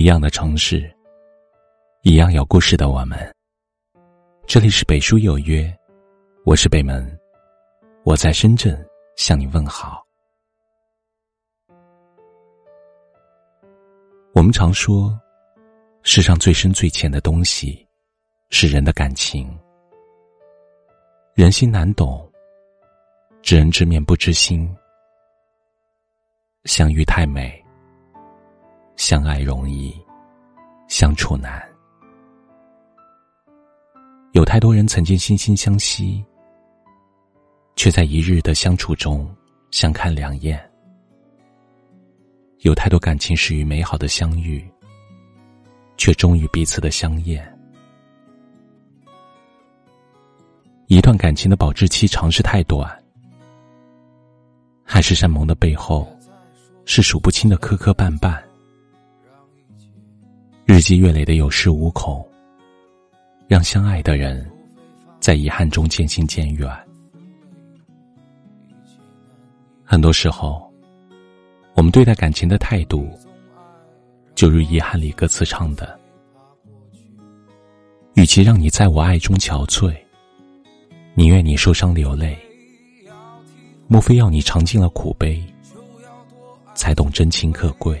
一样的城市，一样有故事的我们。这里是北书有约，我是北门，我在深圳向你问好。我们常说，世上最深最浅的东西是人的感情。人心难懂，知人知面不知心。相遇太美，相爱容易，相处难。有太多人曾经惺惺相惜，却在一日的相处中相看两厌。有太多感情始于美好的相遇，却终于彼此的相厌。一段感情的保质期长是太短，海誓山盟的背后，是数不清的磕磕绊绊，日积月累的有恃无恐，让相爱的人在遗憾中渐行渐远。很多时候。我们对待感情的态度，就如《遗憾》里歌词唱的：“与其让你在我爱中憔悴，宁愿你受伤流泪。莫非要你尝尽了苦悲，才懂真情可贵？”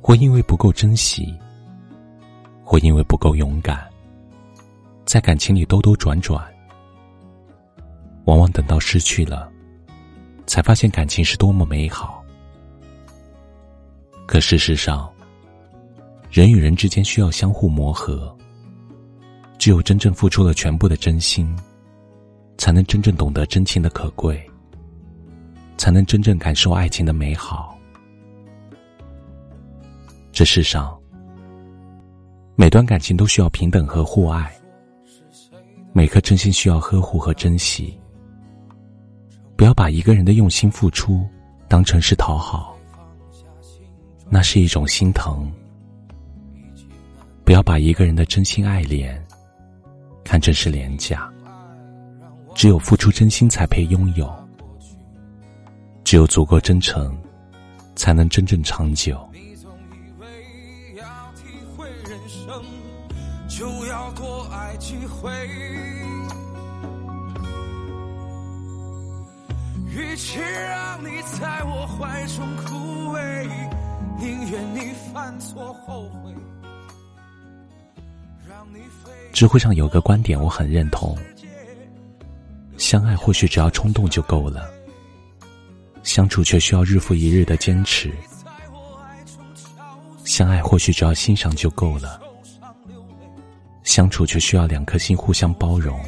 或因为不够珍惜。或因为不够勇敢，在感情里兜兜转转，往往等到失去了，才发现感情是多么美好。可事实上，人与人之间需要相互磨合，只有真正付出了全部的真心，才能真正懂得真情的可贵，才能真正感受爱情的美好。这世上。每段感情都需要平等和互爱，每颗真心需要呵护和珍惜。不要把一个人的用心付出当成是讨好，那是一种心疼。不要把一个人的真心爱恋看成是廉价。只有付出真心才配拥有，只有足够真诚，才能真正长久。就要多爱几回。与其让你在我怀中枯萎，宁愿你犯错后悔。让你知乎上有个观点我很认同：相爱或许只要冲动就够了，相处却需要日复一日的坚持；相爱或许只要欣赏就够了。相处却需要两颗心互相包容，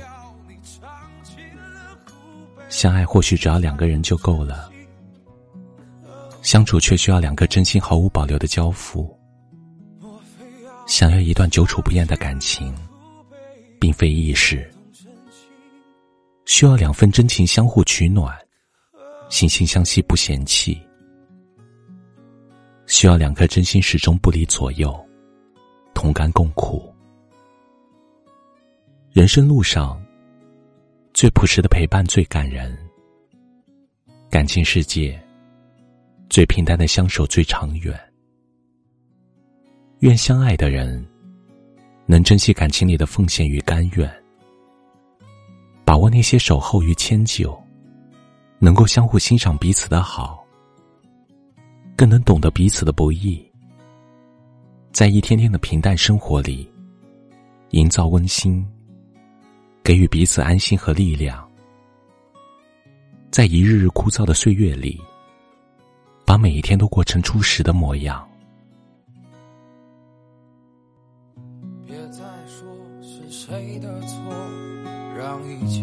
相爱或许只要两个人就够了，相处却需要两颗真心毫无保留的交付。想要一段久处不厌的感情，并非易事，需要两份真情相互取暖，惺惺相惜不嫌弃，需要两颗真心始终不离左右，同甘共苦。人生路上，最朴实的陪伴最感人；感情世界，最平淡的相守最长远。愿相爱的人能珍惜感情里的奉献与甘愿，把握那些守候与迁就，能够相互欣赏彼此的好，更能懂得彼此的不易，在一天天的平淡生活里，营造温馨。给予彼此安心和力量，在一日日枯燥的岁月里，把每一天都过成初时的模样。别再说是谁的错，让一切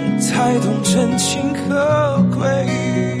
才懂真情可贵？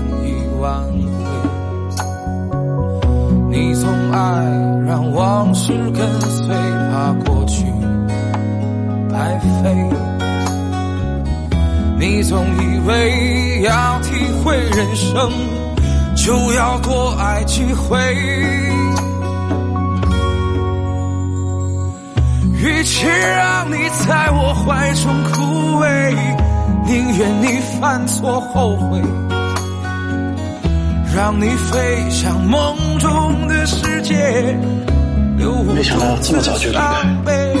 会人生，就要多爱几回。与其让你在我怀中枯萎，宁愿你犯错后悔，让你飞向梦中的世界，留我没想到这么早就离开伤悲。